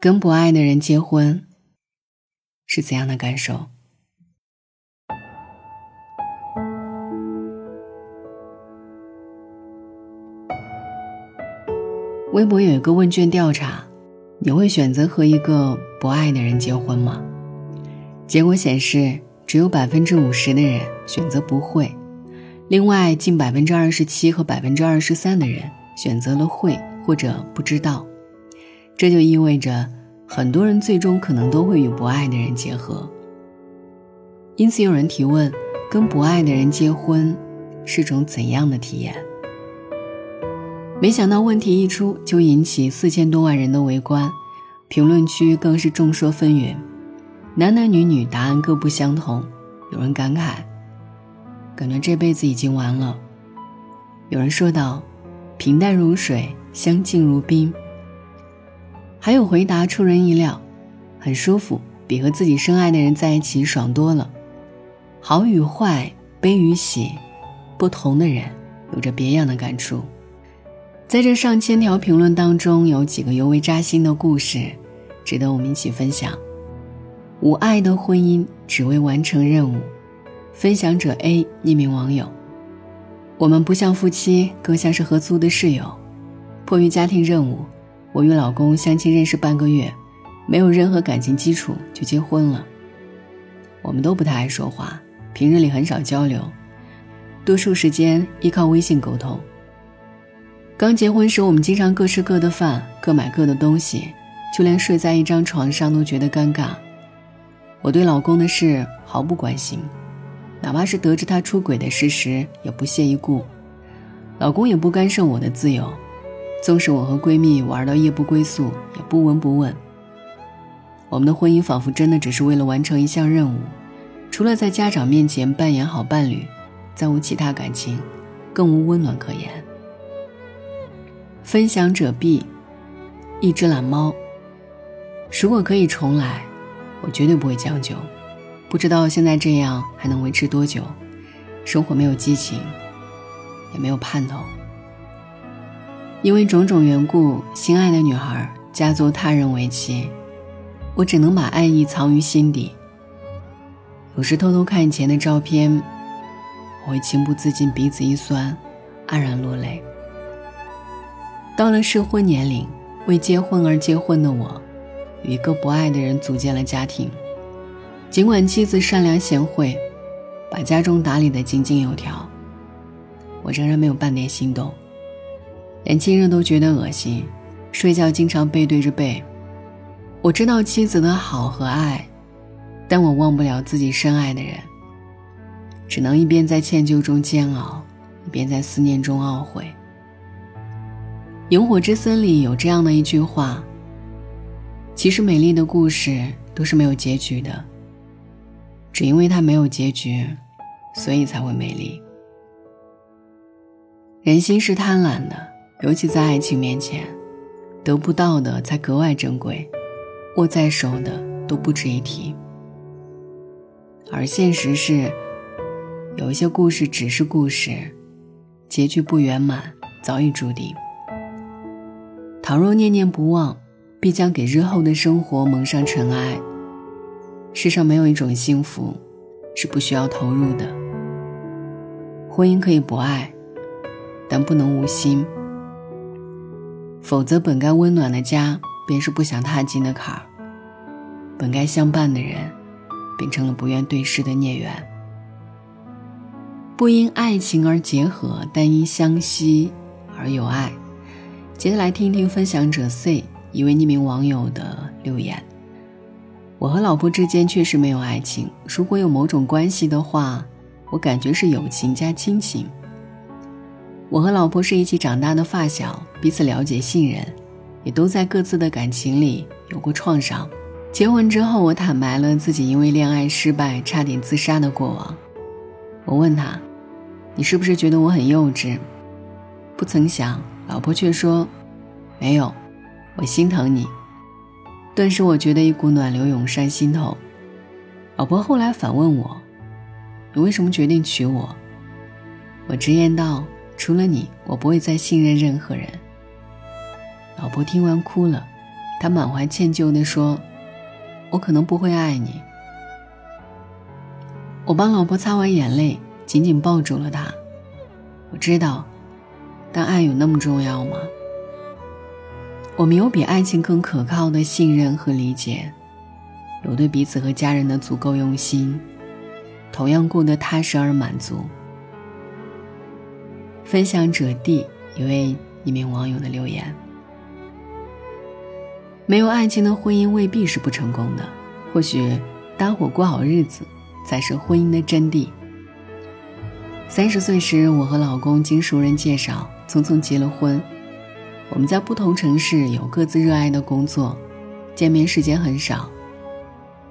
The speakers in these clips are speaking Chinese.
跟不爱的人结婚是怎样的感受？微博有一个问卷调查，你会选择和一个不爱的人结婚吗？结果显示，只有百分之五十的人选择不会，另外近百分之二十七和百分之二十三的人选择了会或者不知道。这就意味着，很多人最终可能都会与不爱的人结合。因此，有人提问：跟不爱的人结婚是种怎样的体验？没想到问题一出就引起四千多万人的围观，评论区更是众说纷纭，男男女女答案各不相同。有人感慨，感觉这辈子已经完了；有人说道，平淡如水，相敬如宾。还有回答出人意料，很舒服，比和自己深爱的人在一起爽多了。好与坏，悲与喜，不同的人有着别样的感触。在这上千条评论当中，有几个尤为扎心的故事，值得我们一起分享。无爱的婚姻只为完成任务。分享者 A 匿名网友：我们不像夫妻，更像是合租的室友。迫于家庭任务，我与老公相亲认识半个月，没有任何感情基础就结婚了。我们都不太爱说话，平日里很少交流，多数时间依靠微信沟通。刚结婚时，我们经常各吃各的饭，各买各的东西，就连睡在一张床上都觉得尴尬。我对老公的事毫不关心，哪怕是得知他出轨的事实，也不屑一顾。老公也不干涉我的自由，纵使我和闺蜜玩到夜不归宿，也不闻不问。我们的婚姻仿佛真的只是为了完成一项任务，除了在家长面前扮演好伴侣，再无其他感情，更无温暖可言。分享者 B，一只懒猫。如果可以重来，我绝对不会将就。不知道现在这样还能维持多久？生活没有激情，也没有盼头。因为种种缘故，心爱的女孩嫁作他人为妻，我只能把爱意藏于心底。有时偷偷看以前的照片，我会情不自禁鼻子一酸，黯然落泪。到了适婚年龄，为结婚而结婚的我，与一个不爱的人组建了家庭。尽管妻子善良贤惠，把家中打理得井井有条，我仍然没有半点心动。连亲人都觉得恶心，睡觉经常背对着背。我知道妻子的好和爱，但我忘不了自己深爱的人。只能一边在歉疚中煎熬，一边在思念中懊悔。《萤火之森》里有这样的一句话：“其实美丽的故事都是没有结局的，只因为它没有结局，所以才会美丽。”人心是贪婪的，尤其在爱情面前，得不到的才格外珍贵，握在手的都不值一提。而现实是，有一些故事只是故事，结局不圆满早已注定。倘若念念不忘，必将给日后的生活蒙上尘埃。世上没有一种幸福，是不需要投入的。婚姻可以不爱，但不能无心。否则，本该温暖的家，便是不想踏进的坎儿；本该相伴的人，变成了不愿对视的孽缘。不因爱情而结合，但因相惜而有爱。接下来听一听分享者 C 一位匿名网友的留言：我和老婆之间确实没有爱情，如果有某种关系的话，我感觉是友情加亲情。我和老婆是一起长大的发小，彼此了解信任，也都在各自的感情里有过创伤。结婚之后，我坦白了自己因为恋爱失败差点自杀的过往。我问他：“你是不是觉得我很幼稚？”不曾想。老婆却说：“没有，我心疼你。”顿时，我觉得一股暖流涌上心头。老婆后来反问我：“你为什么决定娶我？”我直言道：“除了你，我不会再信任任何人。”老婆听完哭了，她满怀歉疚地说：“我可能不会爱你。”我帮老婆擦完眼泪，紧紧抱住了她。我知道，但爱有那么重要吗？我们有比爱情更可靠的信任和理解，有对彼此和家人的足够用心，同样过得踏实而满足。分享者 D 一位匿名网友的留言：没有爱情的婚姻未必是不成功的，或许搭伙过好日子。才是婚姻的真谛。三十岁时，我和老公经熟人介绍，匆匆结了婚。我们在不同城市，有各自热爱的工作，见面时间很少。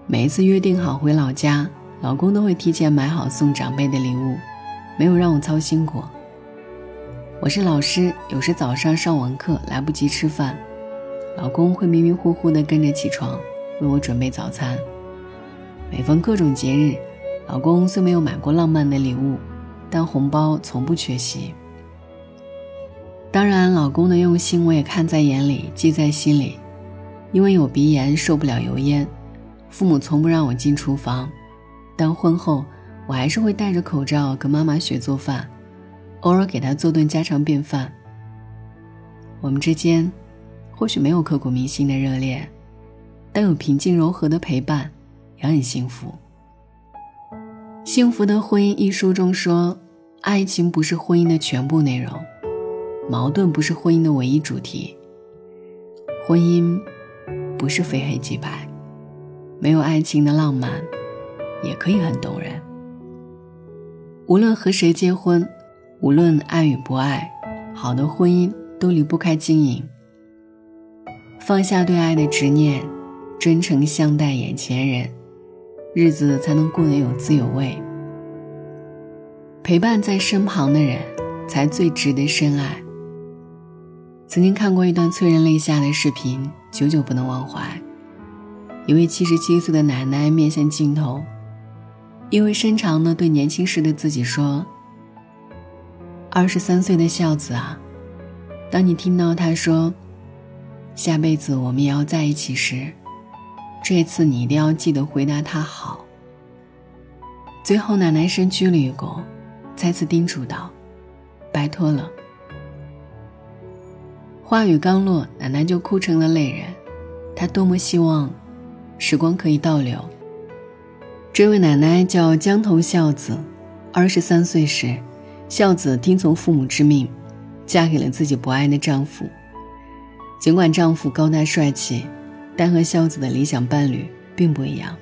每一次约定好回老家，老公都会提前买好送长辈的礼物，没有让我操心过。我是老师，有时早上上完课来不及吃饭，老公会迷迷糊糊地跟着起床，为我准备早餐。每逢各种节日，老公虽没有买过浪漫的礼物，但红包从不缺席。当然，老公的用心我也看在眼里，记在心里。因为有鼻炎，受不了油烟，父母从不让我进厨房。但婚后，我还是会戴着口罩跟妈妈学做饭，偶尔给他做顿家常便饭。我们之间，或许没有刻骨铭心的热恋，但有平静柔和的陪伴。也很幸福。《幸福的婚姻》一书中说，爱情不是婚姻的全部内容，矛盾不是婚姻的唯一主题。婚姻不是非黑即白，没有爱情的浪漫也可以很动人。无论和谁结婚，无论爱与不爱，好的婚姻都离不开经营。放下对爱的执念，真诚相待眼前人。日子才能过得有滋有味。陪伴在身旁的人，才最值得深爱。曾经看过一段催人泪下的视频，久久不能忘怀。一位七十七岁的奶奶面向镜头，意味深长地对年轻时的自己说：“二十三岁的孝子啊，当你听到他说‘下辈子我们也要在一起’时。”这次你一定要记得回答他好。最后，奶奶深鞠了一躬，再次叮嘱道：“拜托了。”话语刚落，奶奶就哭成了泪人。她多么希望时光可以倒流。这位奶奶叫江头孝子，二十三岁时，孝子听从父母之命，嫁给了自己不爱的丈夫。尽管丈夫高大帅气。但和孝子的理想伴侣并不一样，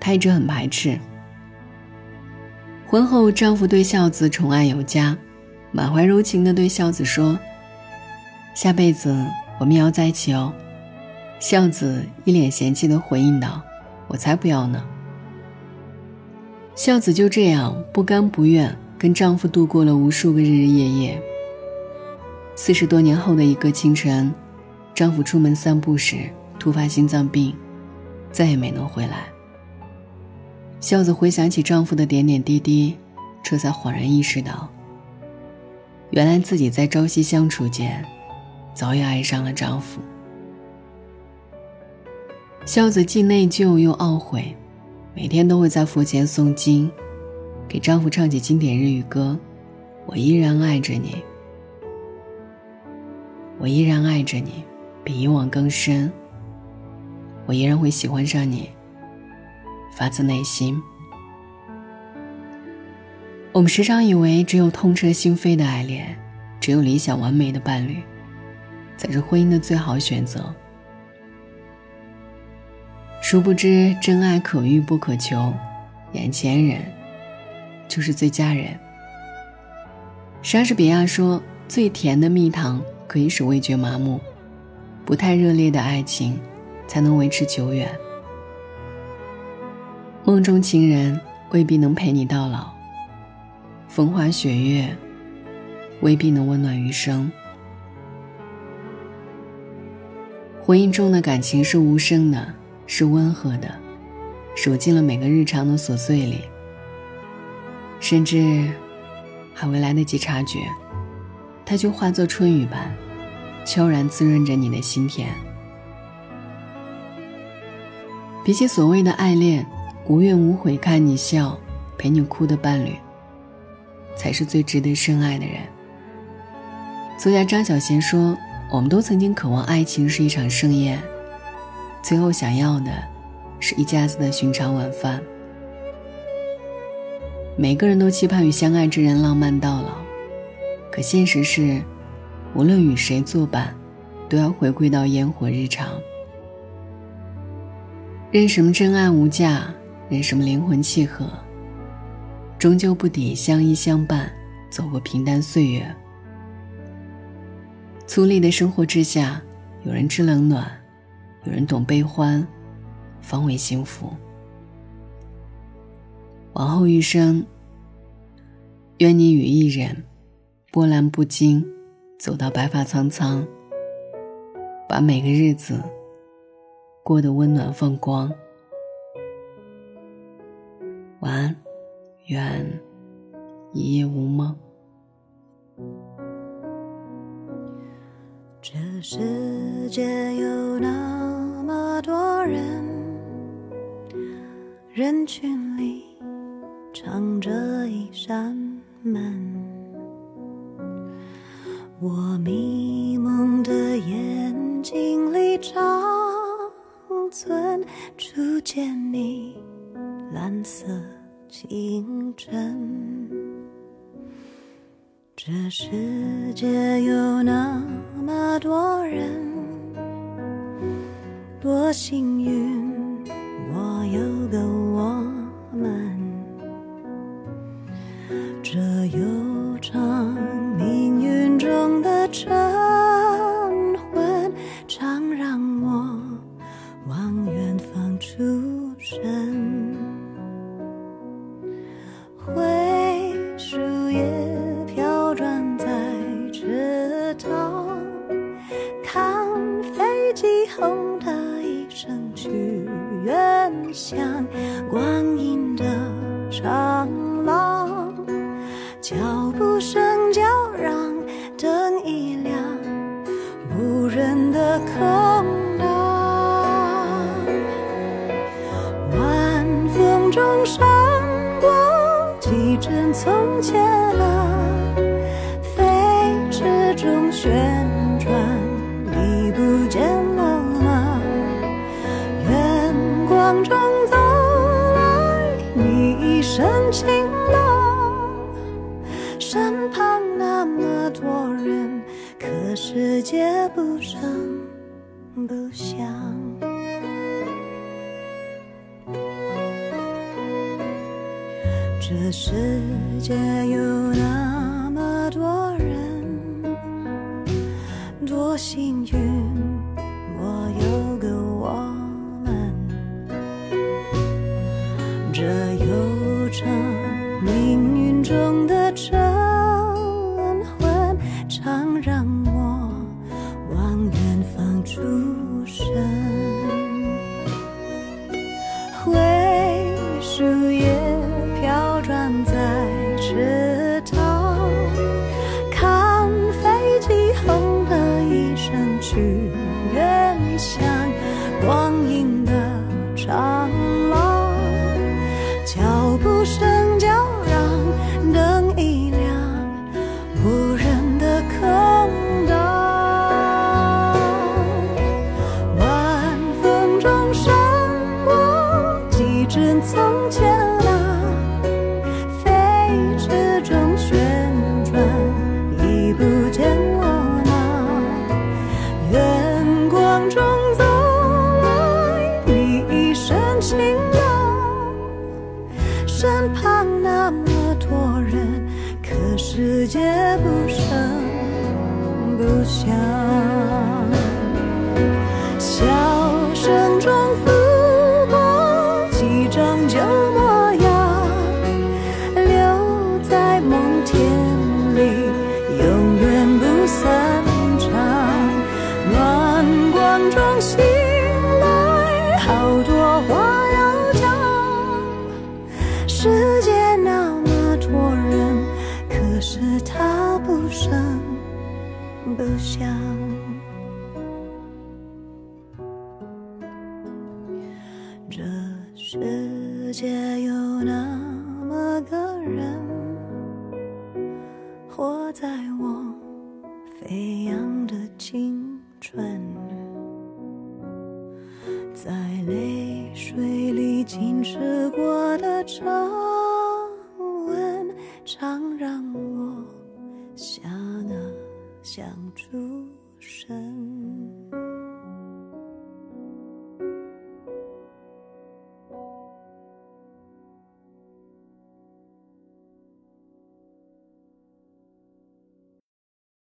她一直很排斥。婚后，丈夫对孝子宠爱有加，满怀柔情地对孝子说：“下辈子我们也要在一起哦。”孝子一脸嫌弃地回应道：“我才不要呢。”孝子就这样不甘不愿跟丈夫度过了无数个日日夜夜。四十多年后的一个清晨，丈夫出门散步时。突发心脏病，再也没能回来。孝子回想起丈夫的点点滴滴，这才恍然意识到，原来自己在朝夕相处间，早已爱上了丈夫。孝子既内疚又懊悔，每天都会在佛前诵经，给丈夫唱起经典日语歌：“我依然爱着你，我依然爱着你，比以往更深。”我依然会喜欢上你，发自内心。我们时常以为只有痛彻心扉的爱恋，只有理想完美的伴侣，才是婚姻的最好选择。殊不知，真爱可遇不可求，眼前人就是最佳人。莎士比亚说：“最甜的蜜糖可以使味觉麻木，不太热烈的爱情。”才能维持久远。梦中情人未必能陪你到老，风花雪月未必能温暖余生。婚姻中的感情是无声的，是温和的，守进了每个日常的琐碎里，甚至还未来得及察觉，它就化作春雨般，悄然滋润着你的心田。比起所谓的爱恋，无怨无悔看你笑，陪你哭的伴侣，才是最值得深爱的人。作家张小娴说：“我们都曾经渴望爱情是一场盛宴，最后想要的，是一家子的寻常晚饭。每个人都期盼与相爱之人浪漫到老，可现实是，无论与谁作伴，都要回归到烟火日常。”任什么真爱无价，任什么灵魂契合，终究不抵相依相伴，走过平淡岁月。粗粝的生活之下，有人知冷暖，有人懂悲欢，方为幸福。往后余生，愿你与一人波澜不惊，走到白发苍苍，把每个日子。过得温暖放光，晚安，愿一夜无梦。这世界有那么多人，人群里藏着一扇门，我迷蒙的眼睛里长。存初见你蓝色清晨，这世界有那么多人，多幸运，像光阴的长廊脚步声叫嚷灯一亮无人的空荡。晚风中闪过几帧从前深情的身旁那么多人，可世界不声不响。这世界有那么多人。多幸运。许愿醒来，好多话要讲。世界那么多人，可是他不声不响。这世界有那么个人，活在我飞扬的青春。在泪水里浸湿过的皱纹，常让我想啊想出。